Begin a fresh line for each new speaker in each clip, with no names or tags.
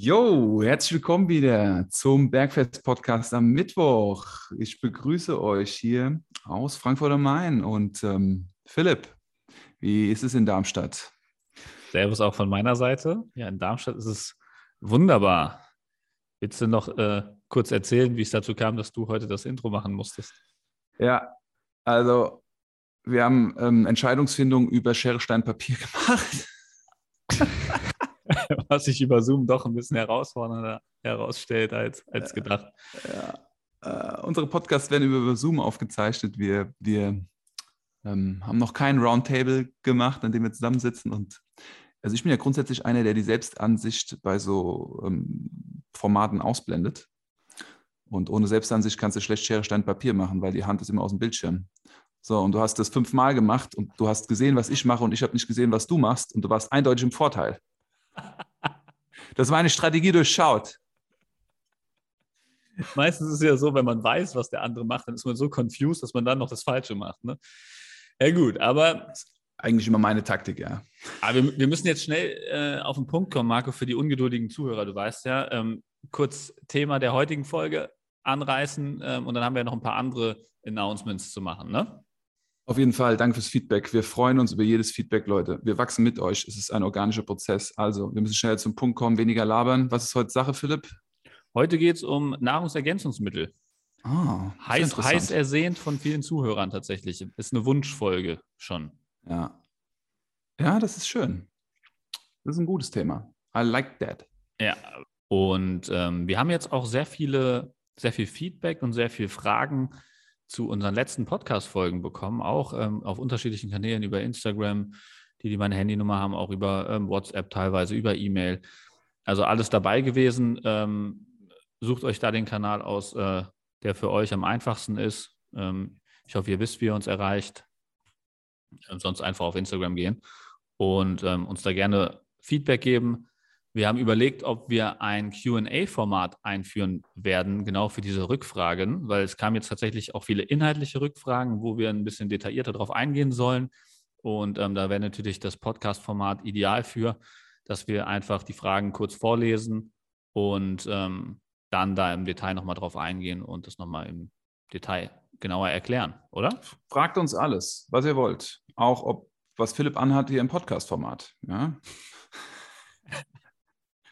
Jo, herzlich willkommen wieder zum Bergfest-Podcast am Mittwoch. Ich begrüße euch hier aus Frankfurt am Main. Und ähm, Philipp, wie ist es in Darmstadt?
Servus auch von meiner Seite. Ja, in Darmstadt ist es wunderbar. Willst du noch äh, kurz erzählen, wie es dazu kam, dass du heute das Intro machen musstest?
Ja, also wir haben ähm, Entscheidungsfindung über Schere, Stein, Papier gemacht.
Was sich über Zoom doch ein bisschen herausfordernder herausstellt als, als gedacht.
Ja, äh, unsere Podcasts werden über Zoom aufgezeichnet. Wir, wir ähm, haben noch kein Roundtable gemacht, an dem wir zusammensitzen. Und also ich bin ja grundsätzlich einer, der die Selbstansicht bei so ähm, Formaten ausblendet. Und ohne Selbstansicht kannst du schlecht Schere, Stein, Papier machen, weil die Hand ist immer aus dem Bildschirm. So, und du hast das fünfmal gemacht und du hast gesehen, was ich mache und ich habe nicht gesehen, was du machst und du warst eindeutig im Vorteil. Das war eine Strategie durchschaut.
Meistens ist es ja so, wenn man weiß, was der andere macht, dann ist man so confused, dass man dann noch das Falsche macht. Ne? Ja, gut, aber.
Eigentlich immer meine Taktik, ja.
Aber wir, wir müssen jetzt schnell äh, auf den Punkt kommen, Marco, für die ungeduldigen Zuhörer. Du weißt ja, ähm, kurz Thema der heutigen Folge anreißen ähm, und dann haben wir noch ein paar andere Announcements zu machen, ne?
Auf jeden Fall, danke fürs Feedback. Wir freuen uns über jedes Feedback, Leute. Wir wachsen mit euch. Es ist ein organischer Prozess. Also, wir müssen schnell zum Punkt kommen, weniger labern. Was ist heute Sache, Philipp?
Heute geht es um Nahrungsergänzungsmittel.
Ah,
heiß, heiß ersehnt von vielen Zuhörern tatsächlich. Ist eine Wunschfolge schon.
Ja. Ja, das ist schön. Das ist ein gutes Thema. I like that.
Ja, und ähm, wir haben jetzt auch sehr viele, sehr viel Feedback und sehr viele Fragen zu unseren letzten Podcast-Folgen bekommen, auch ähm, auf unterschiedlichen Kanälen über Instagram, die, die meine Handynummer haben, auch über ähm, WhatsApp teilweise, über E-Mail. Also alles dabei gewesen. Ähm, sucht euch da den Kanal aus, äh, der für euch am einfachsten ist. Ähm, ich hoffe, ihr wisst, wie ihr uns erreicht. sonst einfach auf Instagram gehen und ähm, uns da gerne Feedback geben. Wir haben überlegt, ob wir ein QA-Format einführen werden, genau für diese Rückfragen, weil es kamen jetzt tatsächlich auch viele inhaltliche Rückfragen, wo wir ein bisschen detaillierter darauf eingehen sollen. Und ähm, da wäre natürlich das Podcast-Format ideal für, dass wir einfach die Fragen kurz vorlesen und ähm, dann da im Detail nochmal drauf eingehen und das nochmal im Detail genauer erklären, oder?
Fragt uns alles, was ihr wollt. Auch ob was Philipp anhat hier im Podcast-Format. Ja?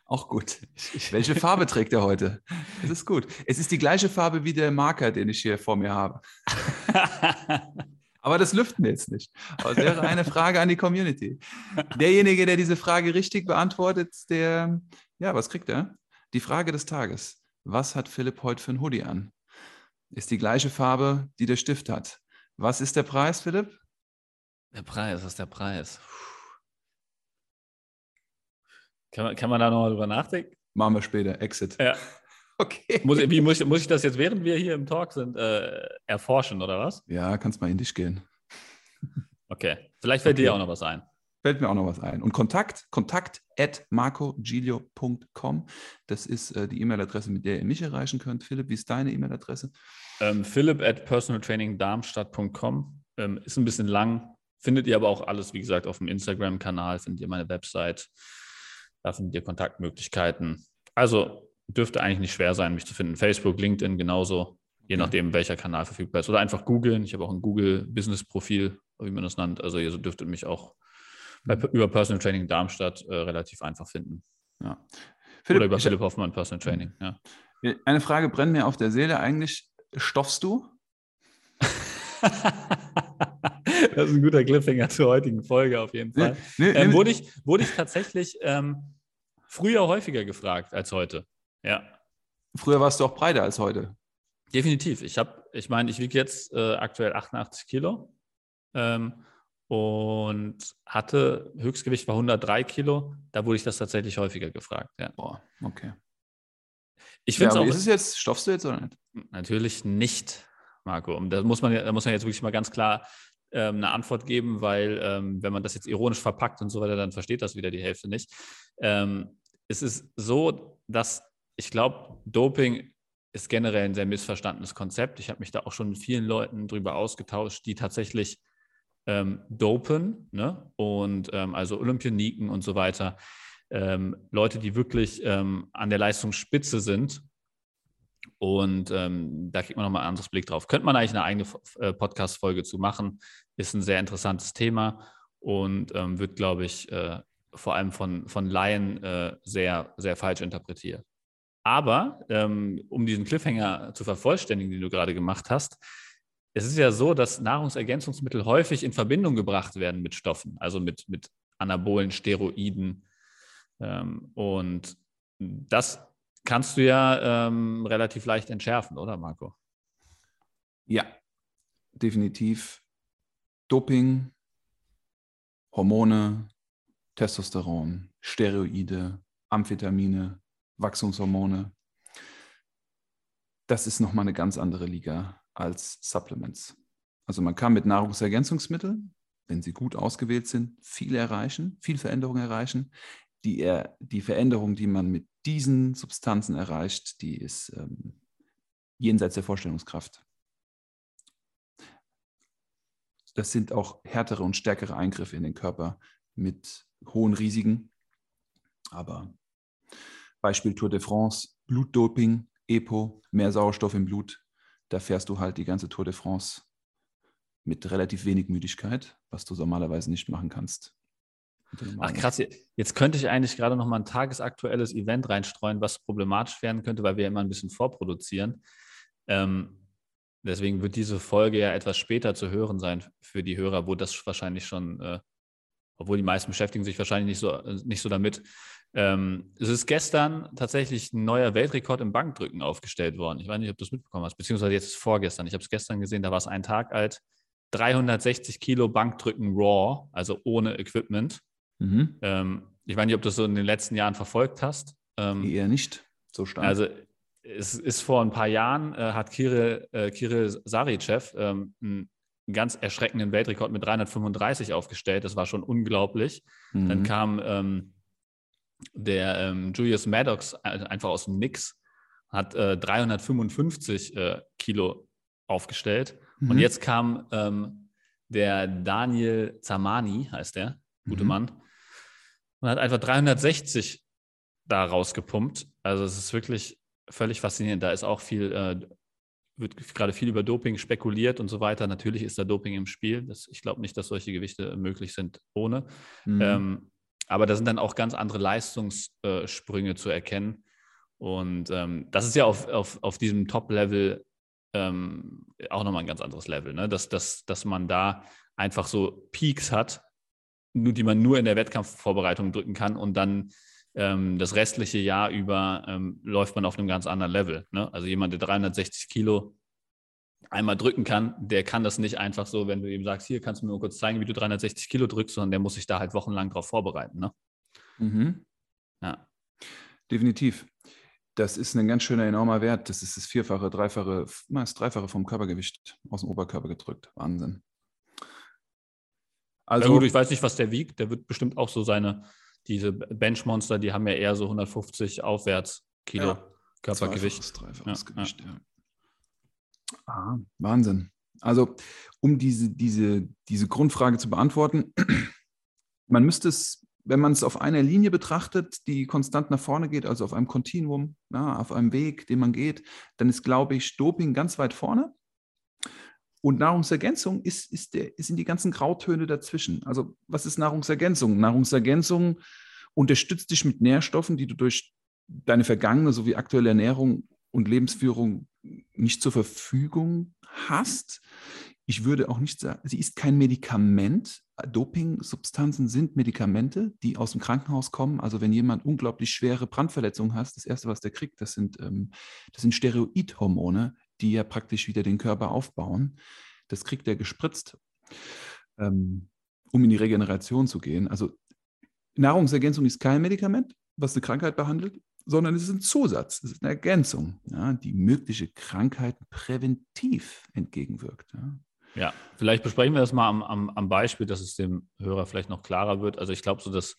Auch gut. Welche Farbe trägt er heute? Das ist gut. Es ist die gleiche Farbe wie der Marker, den ich hier vor mir habe. Aber das lüften wir jetzt nicht. Aber das wäre eine Frage an die Community. Derjenige, der diese Frage richtig beantwortet, der, ja, was kriegt er? Die Frage des Tages. Was hat Philipp heute für ein Hoodie an? Ist die gleiche Farbe, die der Stift hat. Was ist der Preis, Philipp?
Der Preis, was ist der Preis? Kann man, kann man da nochmal drüber nachdenken?
Machen wir später. Exit.
Ja. Okay. Muss, wie, muss, muss ich das jetzt, während wir hier im Talk sind, äh, erforschen oder was?
Ja, kannst mal in dich gehen.
Okay. Vielleicht fällt okay. dir auch noch was ein.
Fällt mir auch noch was ein. Und Kontakt, kontakt at marcogilio.com. Das ist äh, die E-Mail-Adresse, mit der ihr mich erreichen könnt. Philipp, wie ist deine E-Mail-Adresse?
Ähm, Philipp at personaltrainingdarmstadt.com. Ähm, ist ein bisschen lang. Findet ihr aber auch alles, wie gesagt, auf dem Instagram-Kanal, findet ihr meine Website. Da findet ihr Kontaktmöglichkeiten. Also dürfte eigentlich nicht schwer sein, mich zu finden. Facebook, LinkedIn genauso, je nachdem, welcher Kanal verfügbar ist. Oder einfach googeln. Ich habe auch ein Google-Business-Profil, wie man das nennt. Also ihr dürftet mich auch bei, über Personal Training Darmstadt äh, relativ einfach finden.
Ja.
Philipp, Oder über Philipp Hoffmann Personal Training. Ja.
Eine Frage brennt mir auf der Seele. Eigentlich stoffst du?
das ist ein guter Cliffhanger zur heutigen Folge auf jeden Fall. Nee, nee, ähm, wurde, ich, wurde ich tatsächlich ähm, früher häufiger gefragt als heute. Ja.
Früher warst du auch breiter als heute.
Definitiv. Ich habe, ich meine, ich wiege jetzt äh, aktuell 88 Kilo ähm, und hatte Höchstgewicht war 103 Kilo. Da wurde ich das tatsächlich häufiger gefragt. Ja.
Boah, okay.
Ich finde
ja, auch. Ist es jetzt, stoffst du jetzt oder nicht?
Natürlich nicht, Marco. Und da muss man, da muss man jetzt wirklich mal ganz klar ähm, eine Antwort geben, weil ähm, wenn man das jetzt ironisch verpackt und so weiter, dann versteht das wieder die Hälfte nicht. Ähm, es ist so, dass ich glaube, Doping ist generell ein sehr missverstandenes Konzept. Ich habe mich da auch schon mit vielen Leuten drüber ausgetauscht, die tatsächlich ähm, dopen ne? und ähm, also Olympioniken und so weiter. ähm, Leute, die wirklich ähm, an der Leistungsspitze sind. Und ähm, da kriegt man nochmal einen anderes Blick drauf. Könnte man eigentlich eine eigene äh, Podcast-Folge zu machen. Ist ein sehr interessantes Thema und ähm, wird, glaube ich, äh, vor allem von, von Laien äh, sehr, sehr falsch interpretiert. Aber ähm, um diesen Cliffhanger zu vervollständigen, den du gerade gemacht hast, es ist ja so, dass Nahrungsergänzungsmittel häufig in Verbindung gebracht werden mit Stoffen, also mit, mit anabolen Steroiden. Ähm, und das kannst du ja ähm, relativ leicht entschärfen, oder Marco?
Ja, definitiv. Doping, Hormone, Testosteron, Steroide, Amphetamine, Wachstumshormone. Das ist nochmal eine ganz andere Liga als Supplements. Also man kann mit Nahrungsergänzungsmitteln, wenn sie gut ausgewählt sind, viel erreichen, viel Veränderung erreichen. Die, die Veränderung, die man mit diesen Substanzen erreicht, die ist ähm, jenseits der Vorstellungskraft. Das sind auch härtere und stärkere Eingriffe in den Körper mit hohen Risiken. Aber Beispiel Tour de France, Blutdoping, EPO, mehr Sauerstoff im Blut, da fährst du halt die ganze Tour de France mit relativ wenig Müdigkeit, was du normalerweise nicht machen kannst.
Ach krass, jetzt könnte ich eigentlich gerade noch mal ein tagesaktuelles Event reinstreuen, was problematisch werden könnte, weil wir immer ein bisschen vorproduzieren. Ähm, deswegen wird diese Folge ja etwas später zu hören sein für die Hörer, wo das wahrscheinlich schon, äh, obwohl die meisten beschäftigen sich wahrscheinlich nicht so, nicht so damit, ähm, es ist gestern tatsächlich ein neuer Weltrekord im Bankdrücken aufgestellt worden. Ich weiß nicht, ob du es mitbekommen hast, beziehungsweise jetzt ist vorgestern. Ich habe es gestern gesehen, da war es ein Tag alt. 360 Kilo Bankdrücken raw, also ohne Equipment. Mhm. Ähm, ich weiß nicht, ob du das so in den letzten Jahren verfolgt hast.
Ähm, Eher nicht so stark.
Also es ist vor ein paar Jahren, äh, hat Kirill, äh, Kirill Saricev ähm, einen ganz erschreckenden Weltrekord mit 335 aufgestellt. Das war schon unglaublich. Mhm. Dann kam ähm, der ähm, Julius Maddox äh, einfach aus dem Nix hat äh, 355 äh, Kilo aufgestellt. Mhm. Und jetzt kam ähm, der Daniel Zamani, heißt der, gute mhm. Mann, und hat einfach 360 da rausgepumpt. Also es ist wirklich völlig faszinierend. Da ist auch viel, äh, wird gerade viel über Doping spekuliert und so weiter. Natürlich ist da Doping im Spiel. Das, ich glaube nicht, dass solche Gewichte möglich sind ohne. Mhm. Ähm, aber da sind dann auch ganz andere Leistungssprünge zu erkennen. Und ähm, das ist ja auf, auf, auf diesem Top-Level ähm, auch nochmal ein ganz anderes Level, ne? dass, dass, dass man da einfach so Peaks hat, die man nur in der Wettkampfvorbereitung drücken kann und dann ähm, das restliche Jahr über ähm, läuft man auf einem ganz anderen Level. Ne? Also jemand, der 360 Kilo einmal drücken kann, der kann das nicht einfach so, wenn du ihm sagst, hier kannst du mir nur kurz zeigen, wie du 360 Kilo drückst, sondern der muss sich da halt wochenlang drauf vorbereiten. Ne?
Mhm. Ja. Definitiv. Das ist ein ganz schöner, enormer Wert. Das ist das Vierfache, Dreifache, das Dreifache vom Körpergewicht aus dem Oberkörper gedrückt. Wahnsinn.
Also, ja gut, ich weiß nicht, was der wiegt. Der wird bestimmt auch so seine, diese Benchmonster, die haben ja eher so 150 aufwärts Kilo ja, Körpergewicht. Dreifaches,
dreifaches ja, Gewicht, ja. Ah, Wahnsinn. Also, um diese, diese, diese Grundfrage zu beantworten, man müsste es, wenn man es auf einer Linie betrachtet, die konstant nach vorne geht, also auf einem Kontinuum, ja, auf einem Weg, den man geht, dann ist, glaube ich, Doping ganz weit vorne. Und Nahrungsergänzung ist, ist, der, sind die ganzen Grautöne dazwischen. Also, was ist Nahrungsergänzung? Nahrungsergänzung unterstützt dich mit Nährstoffen, die du durch deine vergangene sowie aktuelle Ernährung und Lebensführung nicht zur Verfügung hast. Ich würde auch nicht sagen, sie ist kein Medikament. Dopingsubstanzen sind Medikamente, die aus dem Krankenhaus kommen. Also wenn jemand unglaublich schwere Brandverletzungen hat, das Erste, was der kriegt, das sind, ähm, das sind Steroidhormone, die ja praktisch wieder den Körper aufbauen. Das kriegt er gespritzt, ähm, um in die Regeneration zu gehen. Also Nahrungsergänzung ist kein Medikament, was eine Krankheit behandelt sondern es ist ein Zusatz, es ist eine Ergänzung, ja, die mögliche Krankheiten präventiv entgegenwirkt. Ja.
ja. vielleicht besprechen wir das mal am, am, am, Beispiel, dass es dem Hörer vielleicht noch klarer wird. Also ich glaube, so das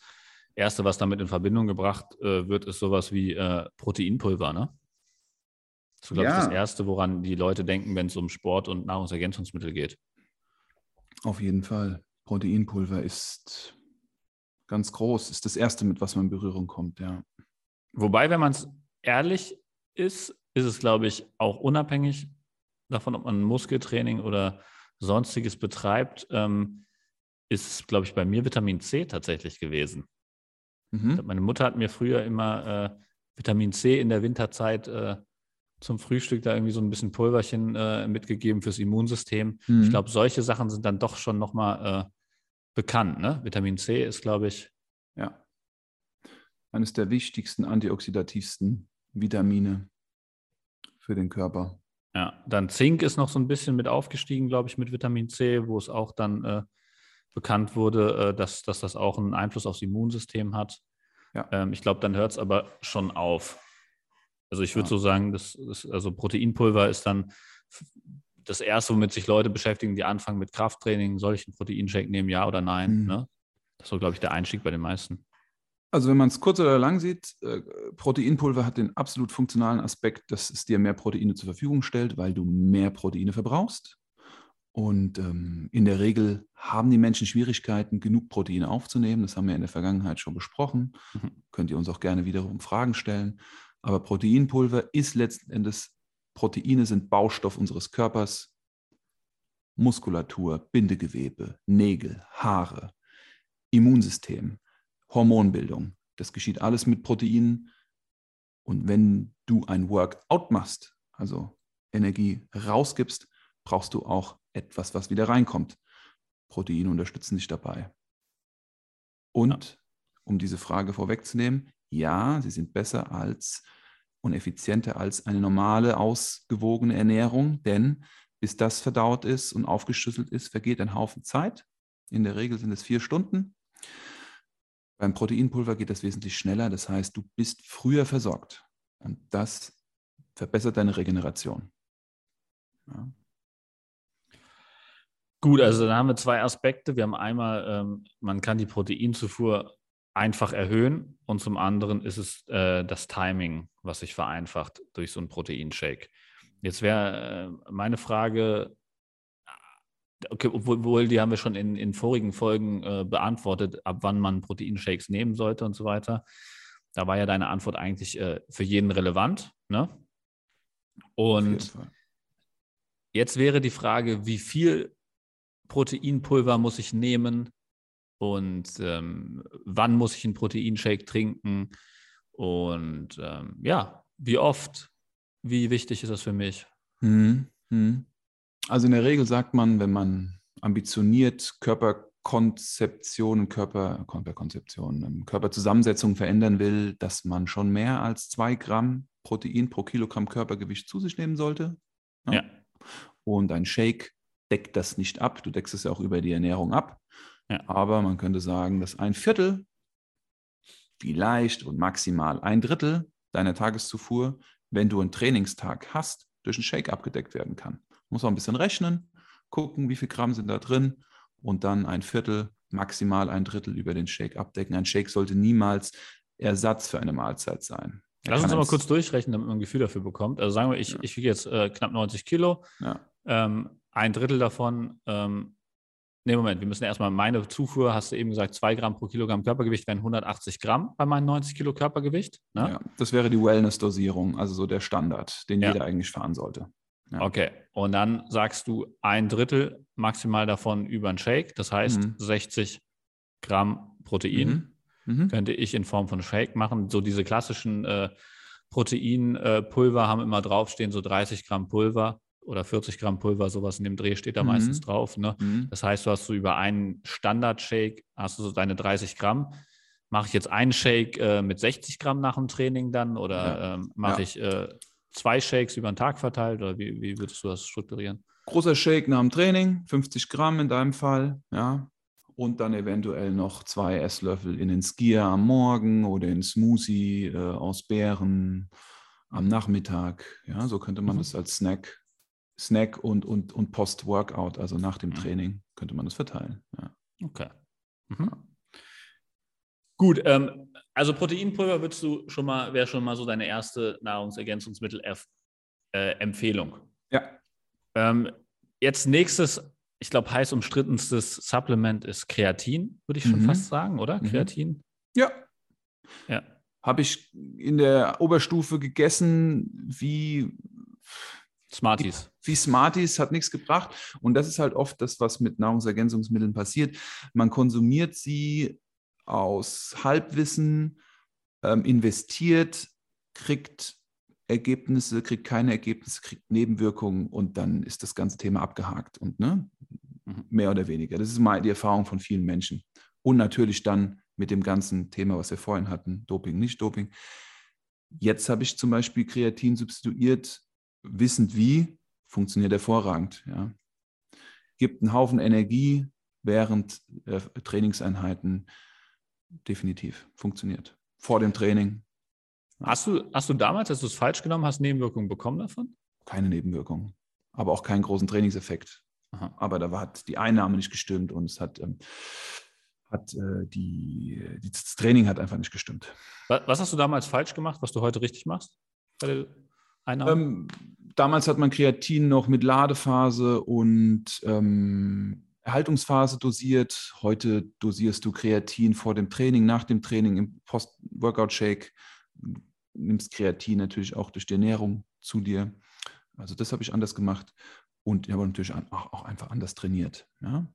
Erste, was damit in Verbindung gebracht äh, wird, ist sowas wie äh, Proteinpulver. Ne? Das ist, glaube ja. ich, das Erste, woran die Leute denken, wenn es um Sport und Nahrungsergänzungsmittel geht.
Auf jeden Fall. Proteinpulver ist ganz groß. Ist das erste, mit was man in Berührung kommt, ja.
Wobei, wenn man es ehrlich ist, ist es, glaube ich, auch unabhängig davon, ob man Muskeltraining oder sonstiges betreibt, ähm, ist, glaube ich, bei mir Vitamin C tatsächlich gewesen. Mhm. Meine Mutter hat mir früher immer äh, Vitamin C in der Winterzeit äh, zum Frühstück da irgendwie so ein bisschen Pulverchen äh, mitgegeben fürs Immunsystem. Mhm. Ich glaube, solche Sachen sind dann doch schon nochmal äh, bekannt. Ne? Vitamin C ist, glaube ich.
Ja. Eines der wichtigsten antioxidativsten Vitamine für den Körper.
Ja, dann Zink ist noch so ein bisschen mit aufgestiegen, glaube ich, mit Vitamin C, wo es auch dann äh, bekannt wurde, äh, dass, dass das auch einen Einfluss aufs Immunsystem hat. Ja. Ähm, ich glaube, dann hört es aber schon auf. Also ich würde ja. so sagen, das, das, also Proteinpulver ist dann das Erste, womit sich Leute beschäftigen, die anfangen mit Krafttraining. Soll ich einen Proteinshake nehmen, ja oder nein? Mhm. Ne? Das ist so, glaube ich, der Einstieg bei den meisten.
Also wenn man es kurz oder lang sieht, äh, Proteinpulver hat den absolut funktionalen Aspekt, dass es dir mehr Proteine zur Verfügung stellt, weil du mehr Proteine verbrauchst. Und ähm, in der Regel haben die Menschen Schwierigkeiten, genug Proteine aufzunehmen. Das haben wir in der Vergangenheit schon besprochen. Mhm. Könnt ihr uns auch gerne wiederum Fragen stellen. Aber Proteinpulver ist letzten Endes, Proteine sind Baustoff unseres Körpers. Muskulatur, Bindegewebe, Nägel, Haare, Immunsystem, Hormonbildung. Das geschieht alles mit Proteinen. Und wenn du ein Workout machst, also Energie rausgibst, brauchst du auch etwas, was wieder reinkommt. Proteine unterstützen dich dabei. Und um diese Frage vorwegzunehmen, ja, sie sind besser als und effizienter als eine normale, ausgewogene Ernährung, denn bis das verdaut ist und aufgeschlüsselt ist, vergeht ein Haufen Zeit. In der Regel sind es vier Stunden. Beim Proteinpulver geht das wesentlich schneller, das heißt, du bist früher versorgt und das verbessert deine Regeneration. Ja.
Gut, also da haben wir zwei Aspekte. Wir haben einmal, ähm, man kann die Proteinzufuhr einfach erhöhen und zum anderen ist es äh, das Timing, was sich vereinfacht durch so einen Proteinshake. Jetzt wäre äh, meine Frage, okay, obwohl die haben wir schon in, in vorigen Folgen äh, beantwortet, ab wann man Proteinshakes nehmen sollte und so weiter. Da war ja deine Antwort eigentlich äh, für jeden relevant. Ne? Und jetzt wäre die Frage, wie viel Proteinpulver muss ich nehmen, und ähm, wann muss ich einen Proteinshake trinken und ähm, ja, wie oft, wie wichtig ist das für mich?
Hm, hm. Also in der Regel sagt man, wenn man ambitioniert Körperkonzeption, Körper, Körperkonzeption, ähm, Körperzusammensetzung verändern will, dass man schon mehr als zwei Gramm Protein pro Kilogramm Körpergewicht zu sich nehmen sollte.
Ja. ja.
Und ein Shake deckt das nicht ab. Du deckst es ja auch über die Ernährung ab.
Ja.
Aber man könnte sagen, dass ein Viertel, vielleicht und maximal ein Drittel deiner Tageszufuhr, wenn du einen Trainingstag hast, durch einen Shake abgedeckt werden kann. Muss auch ein bisschen rechnen, gucken, wie viel Gramm sind da drin und dann ein Viertel, maximal ein Drittel über den Shake abdecken. Ein Shake sollte niemals Ersatz für eine Mahlzeit sein.
Er Lass uns mal kurz durchrechnen, damit man ein Gefühl dafür bekommt. Also sagen wir, ich, ja. ich wiege jetzt äh, knapp 90 Kilo.
Ja.
Ähm, ein Drittel davon ähm, Nee, Moment, wir müssen erstmal meine Zufuhr, hast du eben gesagt, 2 Gramm pro Kilogramm Körpergewicht wären 180 Gramm bei meinem 90 Kilo Körpergewicht.
Ne? Ja, das wäre die Wellness-Dosierung, also so der Standard, den ja. jeder eigentlich fahren sollte.
Ja. Okay, und dann sagst du ein Drittel maximal davon über einen Shake, das heißt mhm. 60 Gramm Protein mhm. Mhm. könnte ich in Form von Shake machen. So diese klassischen äh, Proteinpulver äh, haben immer draufstehen, so 30 Gramm Pulver oder 40 Gramm Pulver, sowas in dem Dreh steht da mhm. meistens drauf. Ne? Mhm. Das heißt, du hast so über einen Standard-Shake, hast du so deine 30 Gramm. Mache ich jetzt einen Shake äh, mit 60 Gramm nach dem Training dann oder ja. ähm, mache ja. ich äh, zwei Shakes über den Tag verteilt oder wie, wie würdest du das strukturieren?
Großer Shake nach dem Training, 50 Gramm in deinem Fall, ja. Und dann eventuell noch zwei Esslöffel in den Skier am Morgen oder in Smoothie äh, aus Beeren am Nachmittag. Ja, so könnte man mhm. das als Snack Snack und, und, und Post-Workout, also nach dem mhm. Training, könnte man das verteilen. Ja.
Okay. Mhm. Gut, ähm, also Proteinpulver würdest du schon mal, wäre schon mal so deine erste Nahrungsergänzungsmittel-Empfehlung.
Äh,
ja. Ähm, jetzt nächstes ich glaube, heiß umstrittenstes Supplement ist Kreatin, würde ich schon mhm. fast sagen, oder? Mhm. Kreatin?
Ja. Ja. Habe ich in der Oberstufe gegessen wie
Smarties.
Wie, Smarties hat nichts gebracht. Und das ist halt oft das, was mit Nahrungsergänzungsmitteln passiert. Man konsumiert sie aus Halbwissen, ähm, investiert, kriegt Ergebnisse, kriegt keine Ergebnisse, kriegt Nebenwirkungen und dann ist das ganze Thema abgehakt und ne, mhm. mehr oder weniger. Das ist mal die Erfahrung von vielen Menschen. Und natürlich dann mit dem ganzen Thema, was wir vorhin hatten, Doping, nicht Doping. Jetzt habe ich zum Beispiel Kreatin substituiert, wissend wie, funktioniert hervorragend. Ja. Gibt einen Haufen Energie während äh, Trainingseinheiten, definitiv funktioniert. Vor dem Training.
Hast du, hast du damals, als du es falsch genommen hast, Nebenwirkungen bekommen davon?
Keine Nebenwirkungen, aber auch keinen großen Trainingseffekt. Aha. Aber da hat die Einnahme nicht gestimmt und es hat, ähm, hat äh, die, die, das Training hat einfach nicht gestimmt.
Was hast du damals falsch gemacht, was du heute richtig machst bei der Einnahme?
Ähm, damals hat man Kreatin noch mit Ladephase und ähm, Erhaltungsphase dosiert. Heute dosierst du Kreatin vor dem Training, nach dem Training im Post-Workout-Shake. Nimmst Kreatin natürlich auch durch die Ernährung zu dir. Also das habe ich anders gemacht und habe natürlich auch, einfach anders trainiert. Ja?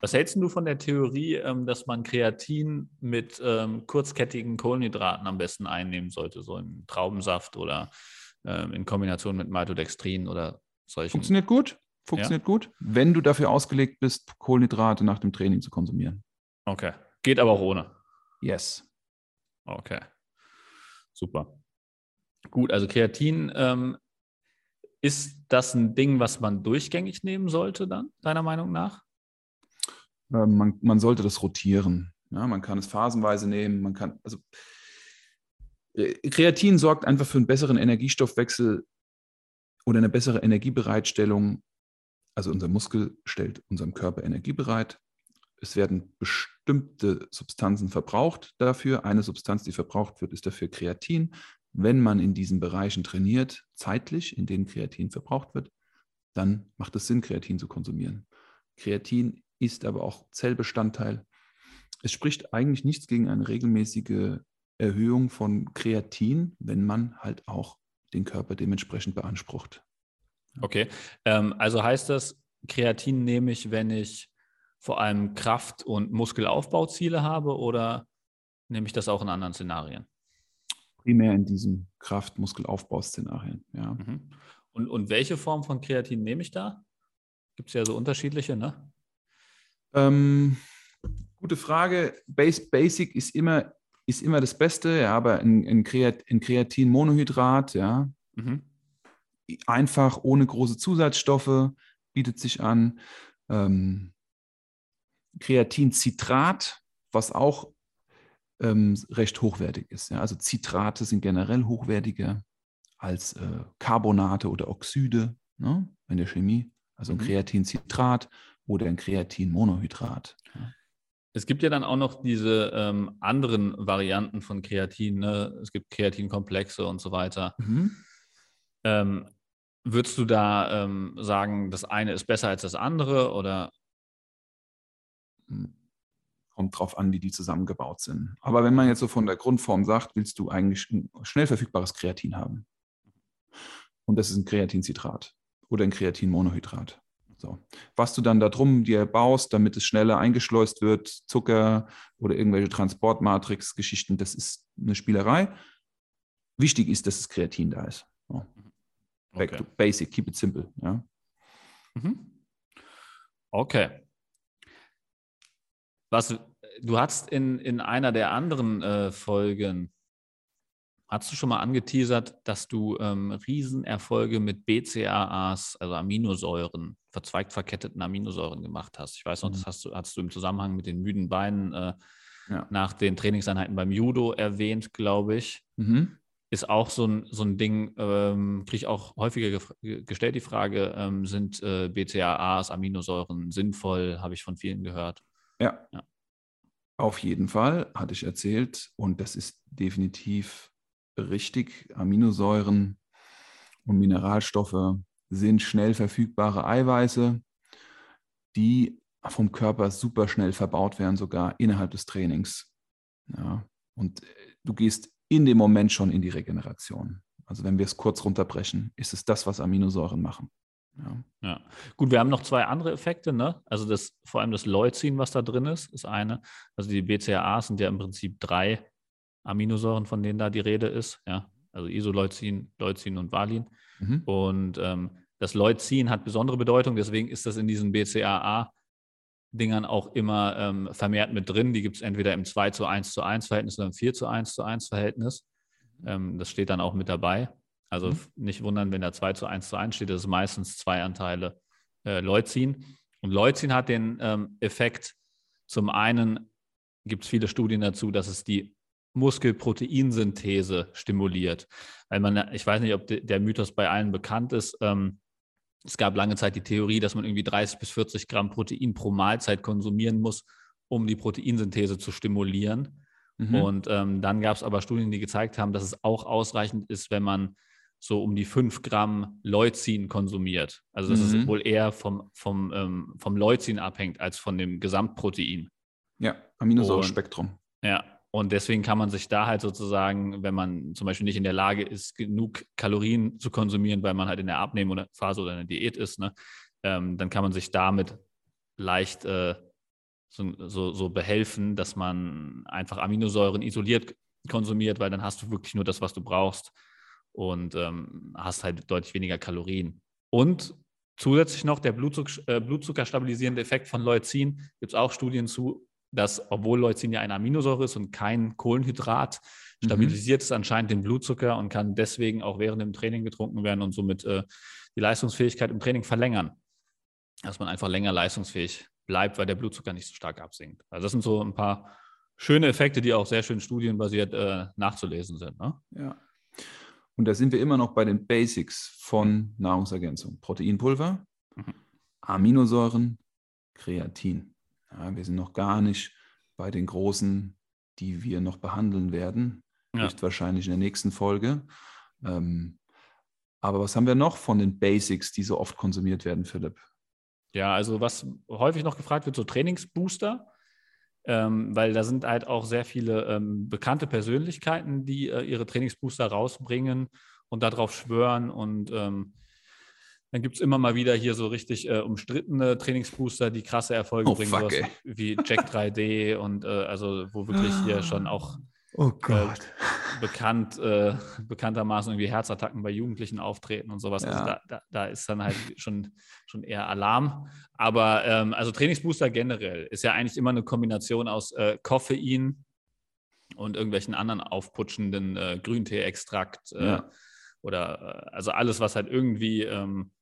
Was hältst du von der Theorie, ähm, dass man Kreatin mit ähm, kurzkettigen Kohlenhydraten am besten einnehmen sollte, so in Traubensaft oder ähm, in Kombination mit Maltodextrin oder solchen?
Funktioniert gut funktioniert ja? gut, wenn du dafür ausgelegt bist, Kohlenhydrate nach dem Training zu konsumieren.
Okay. Geht aber auch ohne.
Yes.
Okay. Super. Gut, also Kreatin, ähm, ist das ein Ding, was man durchgängig nehmen sollte dann, deiner Meinung nach?
Ähm, man, man, sollte das rotieren. Ja, man kann es phasenweise nehmen, man kann, also Kreatin sorgt einfach für einen besseren Energiestoffwechsel oder eine bessere Energiebereitstellung also unser Muskel stellt unserem Körper Energie bereit. Es werden bestimmte Substanzen verbraucht dafür. Eine Substanz, die verbraucht wird, ist dafür Kreatin. Wenn man in diesen Bereichen trainiert, zeitlich, in denen Kreatin verbraucht wird, dann macht es Sinn, Kreatin zu konsumieren. Kreatin ist aber auch Zellbestandteil. Es spricht eigentlich nichts gegen eine regelmäßige Erhöhung von Kreatin, wenn man halt auch den Körper dementsprechend beansprucht.
Okay, ähm, also heißt das, Kreatin nehme ich, wenn ich vor allem Kraft- und Muskelaufbauziele habe oder nehme ich das auch in anderen Szenarien?
Primär in diesen Kraft-Muskelaufbauszenarien, ja.
Mhm. Und, und welche Form von Kreatin nehme ich da? Gibt es ja so unterschiedliche, ne?
Ähm, gute Frage. Base, Basic ist immer, ist immer das Beste, ja, aber in, in, Kreat, in Kreatin-Monohydrat, ja, mhm einfach ohne große Zusatzstoffe, bietet sich an. Ähm, Kreatincitrat, was auch ähm, recht hochwertig ist. Ja. Also Zitrate sind generell hochwertiger als äh, Carbonate oder Oxide ne, in der Chemie. Also ein mhm. Kreatincitrat oder ein Kreatinmonohydrat. Ja.
Es gibt ja dann auch noch diese ähm, anderen Varianten von Kreatin. Ne? Es gibt Kreatinkomplexe und so weiter. Mhm. Ähm, Würdest du da ähm, sagen, das eine ist besser als das andere oder?
Hm. Kommt drauf an, wie die zusammengebaut sind. Aber wenn man jetzt so von der Grundform sagt, willst du eigentlich ein schnell verfügbares Kreatin haben. Und das ist ein Kreatincitrat oder ein Kreatinmonohydrat. So. Was du dann da drum dir baust, damit es schneller eingeschleust wird, Zucker oder irgendwelche Transportmatrix-Geschichten, das ist eine Spielerei. Wichtig ist, dass das Kreatin da ist. So. Back okay. to basic, keep it simple. Ja.
Mhm. Okay. Was du hast in, in einer der anderen äh, Folgen, hast du schon mal angeteasert, dass du ähm, Riesenerfolge mit BCAAs, also Aminosäuren, verzweigt verketteten Aminosäuren gemacht hast. Ich weiß noch, mhm. das hast du, hast du im Zusammenhang mit den müden Beinen äh, ja. nach den Trainingseinheiten beim Judo erwähnt, glaube ich. Mhm ist auch so ein, so ein Ding, ähm, kriege ich auch häufiger gestellt, die Frage, ähm, sind äh, BCAAs, Aminosäuren sinnvoll, habe ich von vielen gehört.
Ja. ja. Auf jeden Fall, hatte ich erzählt. Und das ist definitiv richtig. Aminosäuren und Mineralstoffe sind schnell verfügbare Eiweiße. die vom Körper super schnell verbaut werden, sogar innerhalb des Trainings. Ja, und äh, du gehst in dem Moment schon in die Regeneration. Also wenn wir es kurz runterbrechen, ist es das, was Aminosäuren machen.
Ja. ja. Gut, wir haben noch zwei andere Effekte, ne? Also das, vor allem das Leucin, was da drin ist, ist eine. Also die BCAAs sind ja im Prinzip drei Aminosäuren, von denen da die Rede ist, ja. Also Isoleucin, Leucin und Valin. Mhm. Und ähm, das Leucin hat besondere Bedeutung, deswegen ist das in diesen BCAA-Dingern auch immer ähm, vermehrt mit drin. Die gibt es entweder im 2 zu 1 zu 1 Verhältnis oder im 4 zu 1 zu 1 Verhältnis. Ähm, das steht dann auch mit dabei. Also mhm. nicht wundern, wenn da 2 zu 1 zu 1 steht, das ist meistens zwei Anteile äh, Leucin. Und Leucin hat den ähm, Effekt, zum einen gibt es viele Studien dazu, dass es die Muskelproteinsynthese stimuliert. Weil man, ich weiß nicht, ob de, der Mythos bei allen bekannt ist. Ähm, es gab lange Zeit die Theorie, dass man irgendwie 30 bis 40 Gramm Protein pro Mahlzeit konsumieren muss, um die Proteinsynthese zu stimulieren. Mhm. Und ähm, dann gab es aber Studien, die gezeigt haben, dass es auch ausreichend ist, wenn man so um die 5 Gramm Leucin konsumiert. Also dass mhm. es wohl eher vom, vom, ähm, vom Leucin abhängt als von dem Gesamtprotein.
Ja, Aminosäurespektrum.
Ja, und deswegen kann man sich da halt sozusagen, wenn man zum Beispiel nicht in der Lage ist, genug Kalorien zu konsumieren, weil man halt in der Abnehmphase oder in der Diät ist, ne, ähm, dann kann man sich damit leicht äh, so, so, so behelfen, dass man einfach Aminosäuren isoliert konsumiert, weil dann hast du wirklich nur das, was du brauchst und ähm, hast halt deutlich weniger Kalorien. Und zusätzlich noch der Blutzuck, äh, Blutzuckerstabilisierende Effekt von Leucin, gibt es auch Studien zu, dass, obwohl Leucin ja eine Aminosäure ist und kein Kohlenhydrat, mhm. stabilisiert mhm. es anscheinend den Blutzucker und kann deswegen auch während dem Training getrunken werden und somit äh, die Leistungsfähigkeit im Training verlängern. Dass man einfach länger leistungsfähig bleibt, weil der Blutzucker nicht so stark absinkt. Also das sind so ein paar schöne Effekte, die auch sehr schön studienbasiert äh, nachzulesen sind. Ne?
Ja. Und da sind wir immer noch bei den Basics von Nahrungsergänzung. Proteinpulver, mhm. Aminosäuren, Kreatin. Ja, wir sind noch gar nicht bei den großen, die wir noch behandeln werden. Ja. Höchstwahrscheinlich in der nächsten Folge. Ähm, aber was haben wir noch von den Basics, die so oft konsumiert werden, Philipp?
Ja, also was häufig noch gefragt wird, so Trainingsbooster, ähm, weil da sind halt auch sehr viele ähm, bekannte Persönlichkeiten, die äh, ihre Trainingsbooster rausbringen und darauf schwören und ähm, dann gibt es immer mal wieder hier so richtig äh, umstrittene Trainingsbooster, die krasse Erfolge oh, bringen, fuck, wie Jack 3D und äh, also wo wirklich hier schon auch
oh äh,
bekannt, äh, bekanntermaßen irgendwie Herzattacken bei Jugendlichen auftreten und sowas. Also ja. Also da, da, da, ist dann halt schon, schon eher Alarm. Aber ähm, also Trainingsbooster generell ist ja eigentlich immer eine Kombination aus äh, Koffein und irgendwelchen anderen aufputschenden äh, Grüntee-Extrakt ja. oder also alles, was halt irgendwie ähm, äh,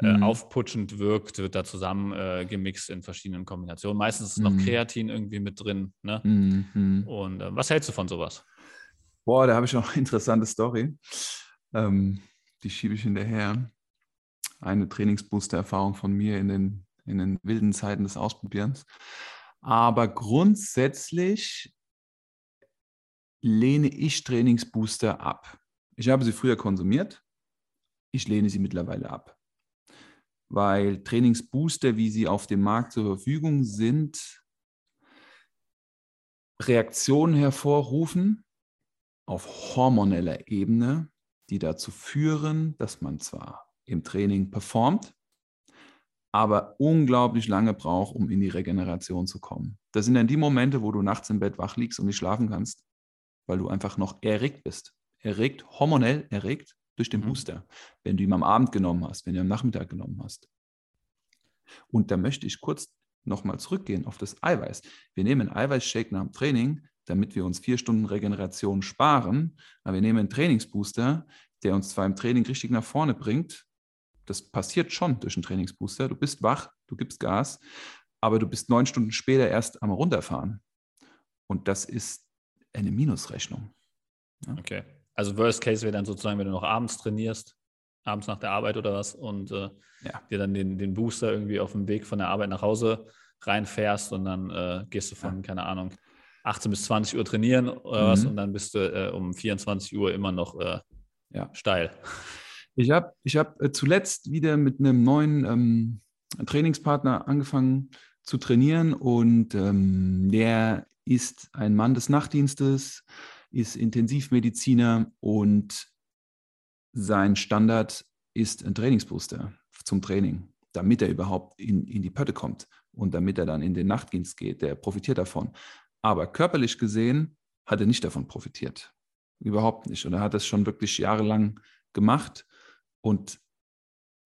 mhm. aufputschend wirkt, wird da zusammen äh, gemixt in verschiedenen Kombinationen. Meistens ist noch mhm. Kreatin irgendwie mit drin. Ne? Mhm. Und äh, was hältst du von sowas?
Boah, da habe ich noch eine interessante Story. Ähm, die schiebe ich hinterher. Eine Trainingsbooster-Erfahrung von mir in den, in den wilden Zeiten des Ausprobierens. Aber grundsätzlich lehne ich Trainingsbooster ab. Ich habe sie früher konsumiert. Ich lehne sie mittlerweile ab weil Trainingsbooster, wie sie auf dem Markt zur Verfügung sind, Reaktionen hervorrufen auf hormoneller Ebene, die dazu führen, dass man zwar im Training performt, aber unglaublich lange braucht, um in die Regeneration zu kommen. Das sind dann die Momente, wo du nachts im Bett wach liegst und nicht schlafen kannst, weil du einfach noch erregt bist. Erregt, hormonell erregt durch den mhm. Booster, wenn du ihn am Abend genommen hast, wenn du ihn am Nachmittag genommen hast. Und da möchte ich kurz nochmal zurückgehen auf das Eiweiß. Wir nehmen einen Eiweißshake nach dem Training, damit wir uns vier Stunden Regeneration sparen. Aber wir nehmen einen Trainingsbooster, der uns zwar im Training richtig nach vorne bringt. Das passiert schon durch einen Trainingsbooster. Du bist wach, du gibst Gas, aber du bist neun Stunden später erst am Runterfahren. Und das ist eine Minusrechnung.
Ja? Okay. Also Worst Case wäre dann sozusagen, wenn du noch abends trainierst, abends nach der Arbeit oder was und äh, ja. dir dann den, den Booster irgendwie auf dem Weg von der Arbeit nach Hause reinfährst und dann äh, gehst du von, ja. keine Ahnung, 18 bis 20 Uhr trainieren oder mhm. was und dann bist du äh, um 24 Uhr immer noch äh, ja. steil.
Ich habe ich hab äh, zuletzt wieder mit einem neuen ähm, Trainingspartner angefangen zu trainieren und ähm, der ist ein Mann des Nachtdienstes, ist Intensivmediziner und sein Standard ist ein Trainingsbooster zum Training, damit er überhaupt in, in die Pötte kommt und damit er dann in den Nachtdienst geht. Der profitiert davon. Aber körperlich gesehen hat er nicht davon profitiert. Überhaupt nicht. Und er hat das schon wirklich jahrelang gemacht und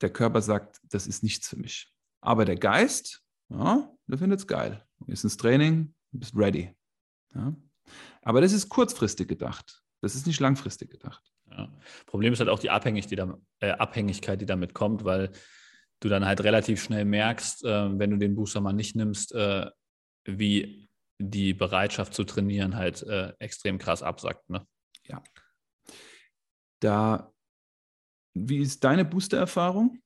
der Körper sagt, das ist nichts für mich. Aber der Geist, ja, der findet es geil. Ist ins Training, bist ready. Ja. Aber das ist kurzfristig gedacht. Das ist nicht langfristig gedacht.
Ja. Problem ist halt auch die Abhängig, die da, äh, Abhängigkeit, die damit kommt, weil du dann halt relativ schnell merkst, äh, wenn du den Booster mal nicht nimmst, äh, wie die Bereitschaft zu trainieren halt äh, extrem krass absackt. Ne?
Ja. Da, wie ist deine Booster-Erfahrung?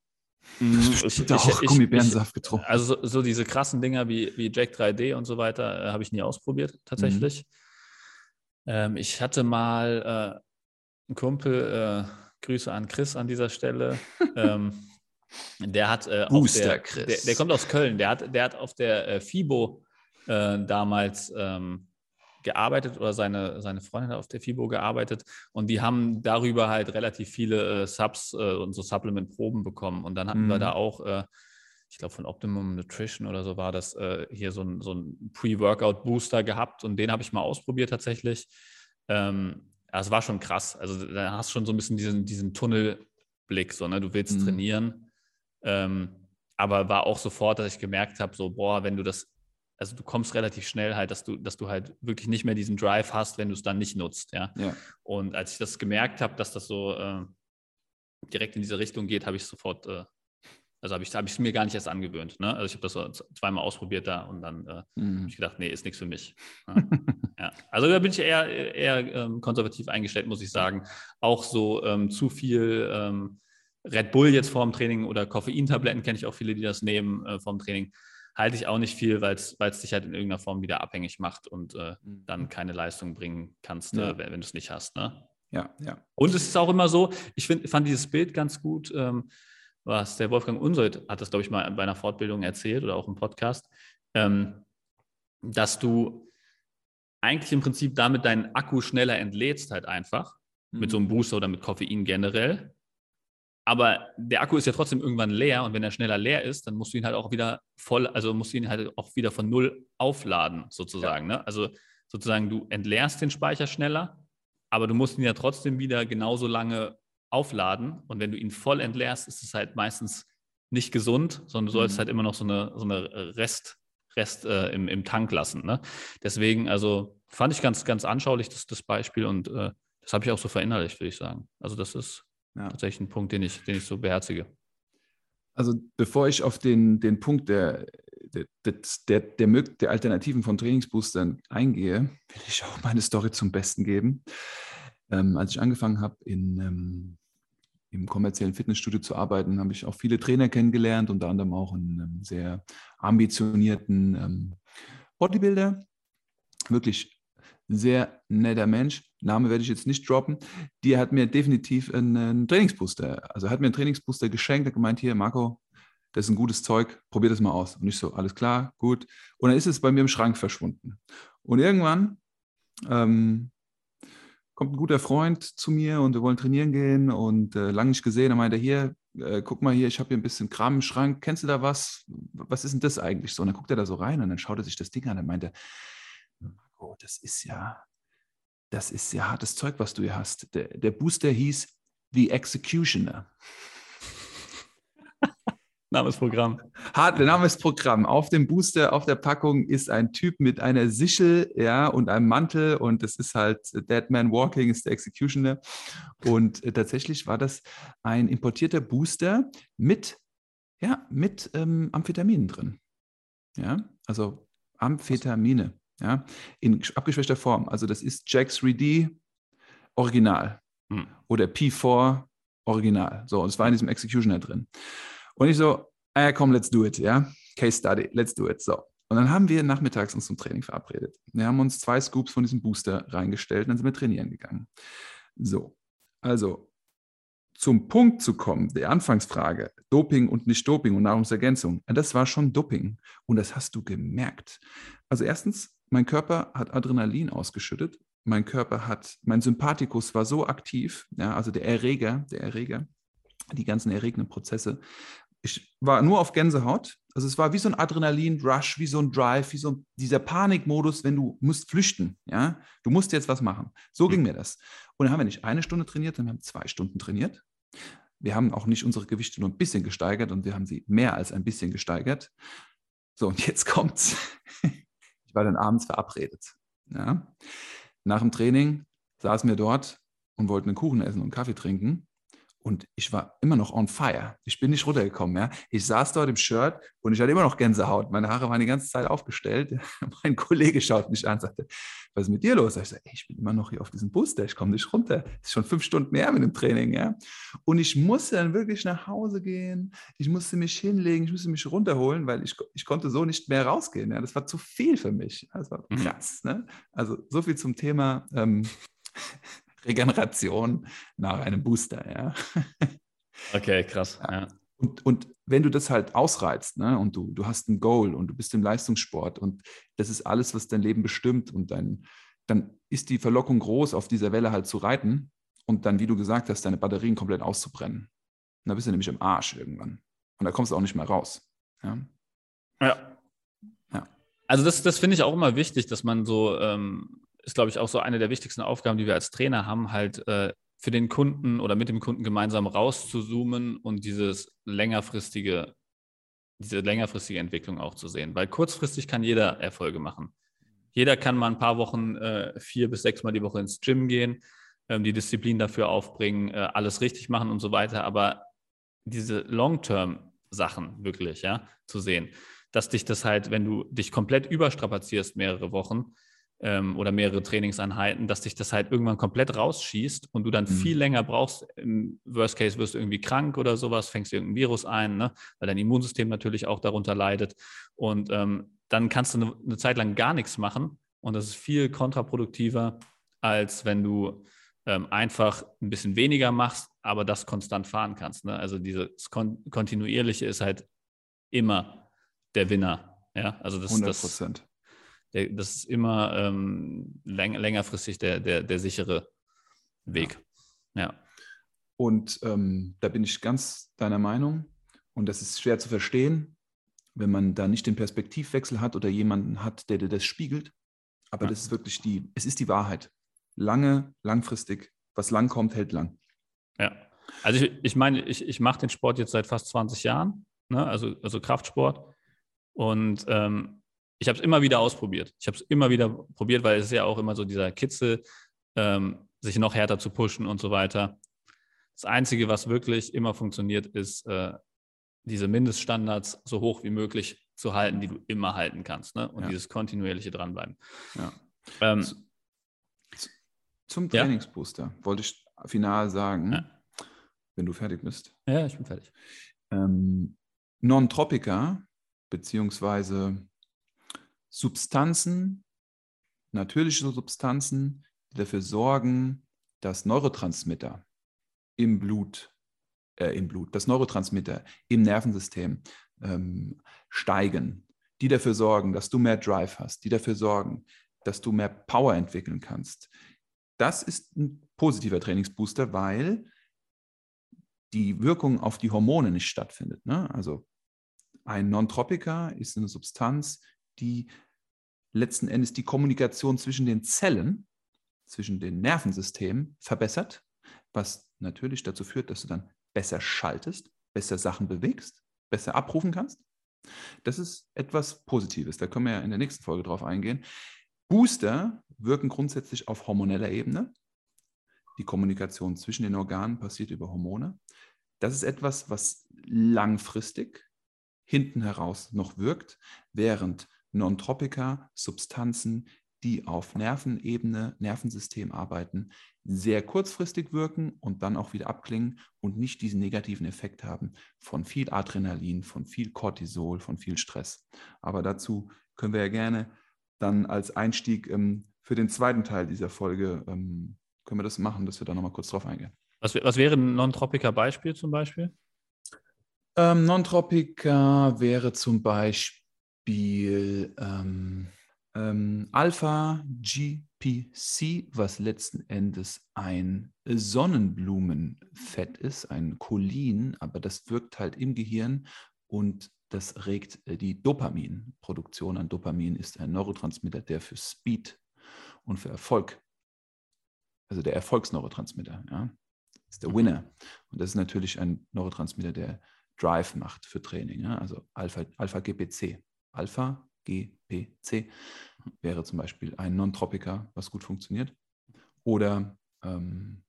Mhm, ich, da auch ich, Gummibärensaft getrunken. Also so, so, diese krassen Dinger wie, wie Jack 3D und so weiter äh, habe ich nie ausprobiert, tatsächlich. Mhm. Ähm, ich hatte mal äh, einen Kumpel, äh, Grüße an Chris an dieser Stelle. ähm, der hat äh,
Booster
der,
Chris.
Der, der, kommt aus Köln. Der hat, der hat auf der äh, FIBO äh, damals ähm, gearbeitet oder seine, seine Freundin hat auf der FIBO gearbeitet und die haben darüber halt relativ viele äh, Subs äh, und so Supplement-Proben bekommen. Und dann hatten mhm. wir da auch, äh, ich glaube von Optimum Nutrition oder so war das, äh, hier so ein, so ein Pre-Workout-Booster gehabt und den habe ich mal ausprobiert tatsächlich. Ähm, ja, es war schon krass. Also da hast du schon so ein bisschen diesen, diesen Tunnelblick, so, ne? Du willst mhm. trainieren. Ähm, aber war auch sofort, dass ich gemerkt habe, so, boah, wenn du das also du kommst relativ schnell halt, dass du, dass du halt wirklich nicht mehr diesen Drive hast, wenn du es dann nicht nutzt, ja.
ja.
Und als ich das gemerkt habe, dass das so äh, direkt in diese Richtung geht, habe ich sofort, äh, also habe ich es hab mir gar nicht erst angewöhnt. Ne? Also ich habe das so zweimal ausprobiert da und dann äh, mhm. habe ich gedacht, nee, ist nichts für mich. Ja. ja. Also da bin ich eher, eher ähm, konservativ eingestellt, muss ich sagen. Auch so ähm, zu viel ähm, Red Bull jetzt vorm Training oder Koffeintabletten kenne ich auch viele, die das nehmen äh, vorm Training halte ich auch nicht viel, weil es dich halt in irgendeiner Form wieder abhängig macht und äh, mhm. dann keine Leistung bringen kannst, ja. äh, wenn, wenn du es nicht hast. Ne?
Ja, ja.
Und es ist auch immer so, ich find, fand dieses Bild ganz gut, ähm, was der Wolfgang Unsold hat das, glaube ich, mal bei einer Fortbildung erzählt oder auch im Podcast, ähm, dass du eigentlich im Prinzip damit deinen Akku schneller entlädst, halt einfach, mhm. mit so einem Booster oder mit Koffein generell. Aber der Akku ist ja trotzdem irgendwann leer und wenn er schneller leer ist, dann musst du ihn halt auch wieder voll, also musst du ihn halt auch wieder von null aufladen, sozusagen. Ja. Ne? Also sozusagen, du entleerst den Speicher schneller, aber du musst ihn ja trotzdem wieder genauso lange aufladen. Und wenn du ihn voll entleerst, ist es halt meistens nicht gesund, sondern du sollst mhm. halt immer noch so eine, so eine Rest, Rest äh, im, im Tank lassen. Ne? Deswegen, also fand ich ganz, ganz anschaulich das, das Beispiel und äh, das habe ich auch so verinnerlicht, würde ich sagen. Also das ist ja. tatsächlich ein Punkt, den ich, den ich so beherzige.
Also bevor ich auf den, den Punkt der, der, der, der, der Alternativen von Trainingsboostern eingehe, will ich auch meine Story zum Besten geben. Ähm, als ich angefangen habe, in, ähm, im kommerziellen Fitnessstudio zu arbeiten, habe ich auch viele Trainer kennengelernt, unter anderem auch einen ähm, sehr ambitionierten ähm, Bodybuilder. Wirklich sehr netter Mensch, Name werde ich jetzt nicht droppen, die hat mir definitiv einen Trainingsbooster, also hat mir einen Trainingsbooster geschenkt, hat gemeint, hier Marco, das ist ein gutes Zeug, probier das mal aus. Und ich so, alles klar, gut. Und dann ist es bei mir im Schrank verschwunden. Und irgendwann ähm, kommt ein guter Freund zu mir und wir wollen trainieren gehen und äh, lange nicht gesehen. Er meinte, hier, äh, guck mal hier, ich habe hier ein bisschen Kram im Schrank. Kennst du da was? Was ist denn das eigentlich so? Und dann guckt er da so rein und dann schaut er sich das Ding an und meinte, Marco, das ist ja, das ist ja hartes Zeug, was du hier hast. Der, der Booster hieß The Executioner.
Name ist Programm.
Hart, der Name ist Programm. Auf dem Booster, auf der Packung ist ein Typ mit einer Sichel ja, und einem Mantel und das ist halt Dead Man Walking, ist der Executioner. Und äh, tatsächlich war das ein importierter Booster mit, ja, mit ähm, Amphetaminen drin. Ja, also Amphetamine ja, in abgeschwächter Form. Also das ist Jax 3D Original hm. oder P4 Original. So, und es war in diesem Executioner drin. Und ich so, ah, komm, let's do it, ja. Case Study, let's do it. So. Und dann haben wir nachmittags uns zum Training verabredet. Wir haben uns zwei Scoops von diesem Booster reingestellt und dann sind wir trainieren gegangen. So, also zum Punkt zu kommen, der Anfangsfrage, Doping und nicht Doping und Nahrungsergänzung, das war schon Doping und das hast du gemerkt. Also erstens, mein Körper hat Adrenalin ausgeschüttet, mein Körper hat, mein Sympathikus war so aktiv, ja, also der Erreger, der Erreger, die ganzen erregenden Prozesse. Ich war nur auf Gänsehaut. Also es war wie so ein Adrenalin-Rush, wie so ein Drive, wie so dieser Panikmodus, wenn du musst flüchten, ja, du musst jetzt was machen. So ging mir das. Und dann haben wir nicht eine Stunde trainiert, sondern wir haben zwei Stunden trainiert. Wir haben auch nicht unsere Gewichte nur ein bisschen gesteigert und wir haben sie mehr als ein bisschen gesteigert. So, und jetzt kommt's. Ich war dann abends verabredet. Ja. Nach dem Training saßen wir dort und wollten einen Kuchen essen und Kaffee trinken. Und ich war immer noch on fire. Ich bin nicht runtergekommen. Ja. Ich saß dort im Shirt und ich hatte immer noch Gänsehaut. Meine Haare waren die ganze Zeit aufgestellt. mein Kollege schaut mich an und sagte, was ist mit dir los? Ich sagte, ich bin immer noch hier auf diesem Booster. Ich komme nicht runter. Es ist schon fünf Stunden her mit dem Training. Ja. Und ich musste dann wirklich nach Hause gehen. Ich musste mich hinlegen. Ich musste mich runterholen, weil ich, ich konnte so nicht mehr rausgehen. Ja. Das war zu viel für mich. Das war mhm. krass. Ne? Also so viel zum Thema ähm, Regeneration nach einem Booster. Ja.
Okay, krass. Ja.
Und, und wenn du das halt ausreizt ne, und du, du hast ein Goal und du bist im Leistungssport und das ist alles, was dein Leben bestimmt und dein, dann ist die Verlockung groß, auf dieser Welle halt zu reiten und dann, wie du gesagt hast, deine Batterien komplett auszubrennen. Und da bist du nämlich im Arsch irgendwann. Und da kommst du auch nicht mehr raus. Ja.
ja. ja. Also das, das finde ich auch immer wichtig, dass man so ähm, ist, glaube ich, auch so eine der wichtigsten Aufgaben, die wir als Trainer haben, halt äh, für den Kunden oder mit dem Kunden gemeinsam rauszuzoomen und dieses längerfristige, diese längerfristige Entwicklung auch zu sehen. Weil kurzfristig kann jeder Erfolge machen. Jeder kann mal ein paar Wochen äh, vier bis sechs Mal die Woche ins Gym gehen, ähm, die Disziplin dafür aufbringen, äh, alles richtig machen und so weiter. Aber diese Long-Term-Sachen wirklich, ja, zu sehen, dass dich das halt, wenn du dich komplett überstrapazierst mehrere Wochen, ähm, oder mehrere Trainingseinheiten, dass dich das halt irgendwann komplett rausschießt und du dann mhm. viel länger brauchst. Im Worst Case wirst du irgendwie krank oder sowas, fängst irgendein Virus ein, ne? weil dein Immunsystem natürlich auch darunter leidet. Und ähm, dann kannst du eine, eine Zeit lang gar nichts machen und das ist viel kontraproduktiver, als wenn du ähm, einfach ein bisschen weniger machst, aber das konstant fahren kannst. Ne? Also dieses Kon Kontinuierliche ist halt immer der Winner. Ja, also das, 100 Prozent. Das, der, das ist immer ähm, läng längerfristig der, der, der sichere Weg. Ja. ja.
Und ähm, da bin ich ganz deiner Meinung. Und das ist schwer zu verstehen, wenn man da nicht den Perspektivwechsel hat oder jemanden hat, der dir das spiegelt. Aber ja. das ist wirklich die, es ist die Wahrheit. Lange, langfristig, was lang kommt, hält lang.
Ja. Also ich, ich meine, ich, ich mache den Sport jetzt seit fast 20 Jahren, ne? also, also Kraftsport. Und ähm, ich habe es immer wieder ausprobiert. Ich habe es immer wieder probiert, weil es ist ja auch immer so dieser Kitzel, ähm, sich noch härter zu pushen und so weiter. Das Einzige, was wirklich immer funktioniert, ist, äh, diese Mindeststandards so hoch wie möglich zu halten, die du immer halten kannst. Ne? Und ja. dieses kontinuierliche Dranbleiben. Ja.
Ähm, Zum Trainingsbooster ja? wollte ich final sagen, wenn du fertig bist.
Ja, ich bin fertig.
Ähm, Non-Tropica, beziehungsweise Substanzen, natürliche Substanzen, die dafür sorgen, dass Neurotransmitter im Blut, äh, im Blut, dass Neurotransmitter im Nervensystem ähm, steigen, die dafür sorgen, dass du mehr Drive hast, die dafür sorgen, dass du mehr Power entwickeln kannst. Das ist ein positiver Trainingsbooster, weil die Wirkung auf die Hormone nicht stattfindet. Ne? Also ein Non-Tropica ist eine Substanz, die letzten Endes die Kommunikation zwischen den Zellen, zwischen den Nervensystemen verbessert, was natürlich dazu führt, dass du dann besser schaltest, besser Sachen bewegst, besser abrufen kannst. Das ist etwas Positives. Da können wir ja in der nächsten Folge drauf eingehen. Booster wirken grundsätzlich auf hormoneller Ebene. Die Kommunikation zwischen den Organen passiert über Hormone. Das ist etwas, was langfristig hinten heraus noch wirkt, während Non-Tropika, Substanzen, die auf Nervenebene, Nervensystem arbeiten, sehr kurzfristig wirken und dann auch wieder abklingen und nicht diesen negativen Effekt haben von viel Adrenalin, von viel Cortisol, von viel Stress. Aber dazu können wir ja gerne dann als Einstieg ähm, für den zweiten Teil dieser Folge, ähm, können wir das machen, dass wir da nochmal kurz drauf eingehen.
Was, was wäre ein Non-Tropica-Beispiel zum Beispiel?
Ähm, Non-Tropica wäre zum Beispiel ähm, ähm, Alpha GPC, was letzten Endes ein Sonnenblumenfett ist, ein Cholin, aber das wirkt halt im Gehirn und das regt äh, die Dopaminproduktion an. Dopamin ist ein Neurotransmitter, der für Speed und für Erfolg, also der Erfolgsneurotransmitter, ja, ist der mhm. Winner. Und das ist natürlich ein Neurotransmitter, der Drive macht für Training. Ja? Also Alpha, Alpha GPC. Alpha GPC wäre zum Beispiel ein Non-Tropica, was gut funktioniert. Oder ähm,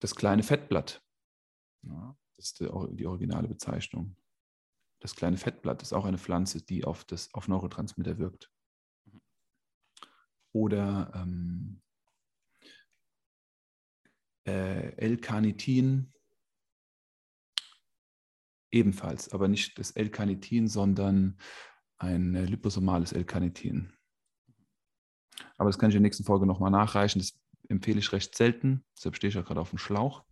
das kleine Fettblatt. Ja, das ist die, die originale Bezeichnung. Das kleine Fettblatt ist auch eine Pflanze, die auf, das, auf Neurotransmitter wirkt. Oder ähm, äh, L-Carnitin ebenfalls, aber nicht das L-Carnitin, sondern ein äh, liposomales L-Carnitin. Aber das kann ich in der nächsten Folge nochmal nachreichen. Das empfehle ich recht selten, deshalb stehe ich ja gerade auf dem Schlauch.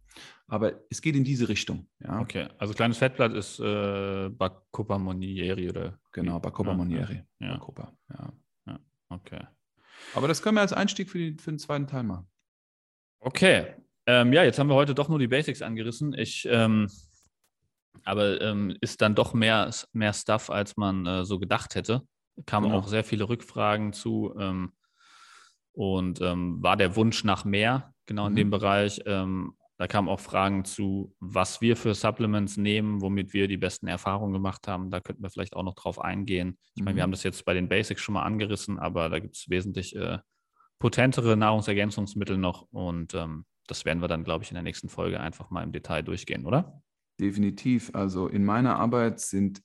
Aber es geht in diese Richtung. Ja.
Okay, also kleines Fettblatt ist äh, Bacopa monieri oder?
Genau, Bacopa ja, monieri.
Ja. Bacopa, ja. ja. Okay.
Aber das können wir als Einstieg für, die, für den zweiten Teil machen.
Okay. Ähm, ja, jetzt haben wir heute doch nur die Basics angerissen. Ich ähm, aber ähm, ist dann doch mehr, mehr Stuff, als man äh, so gedacht hätte. Kamen genau. auch sehr viele Rückfragen zu ähm, und ähm, war der Wunsch nach mehr, genau in mhm. dem Bereich. Ähm, da kamen auch Fragen zu, was wir für Supplements nehmen, womit wir die besten Erfahrungen gemacht haben. Da könnten wir vielleicht auch noch drauf eingehen. Ich meine, wir mhm. haben das jetzt bei den Basics schon mal angerissen, aber da gibt es wesentlich äh, potentere Nahrungsergänzungsmittel noch und ähm, das werden wir dann, glaube ich, in der nächsten Folge einfach mal im Detail durchgehen, oder?
Definitiv. Also in meiner Arbeit sind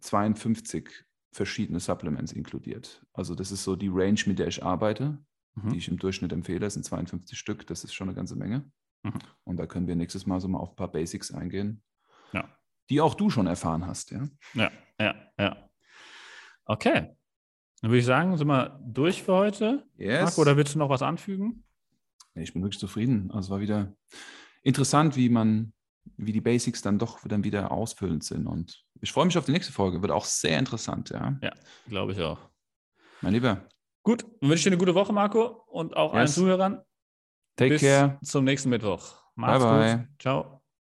52 verschiedene Supplements inkludiert. Also das ist so die Range, mit der ich arbeite, mhm. die ich im Durchschnitt empfehle. Das sind 52 Stück. Das ist schon eine ganze Menge. Mhm. Und da können wir nächstes Mal so mal auf ein paar Basics eingehen,
ja.
die auch du schon erfahren hast. Ja,
ja, ja. ja. Okay. Dann würde ich sagen, sind wir durch für heute.
Yes.
Marco, oder willst du noch was anfügen?
Ich bin wirklich zufrieden. Also es war wieder interessant, wie man wie die Basics dann doch dann wieder ausfüllend sind. Und ich freue mich auf die nächste Folge. Wird auch sehr interessant, ja.
Ja, glaube ich auch.
Mein Lieber.
Gut, wünsche ich dir eine gute Woche, Marco, und auch yes. allen Zuhörern.
Take
Bis
care.
zum nächsten Mittwoch. Macht's
bye, bye.
gut. Ciao.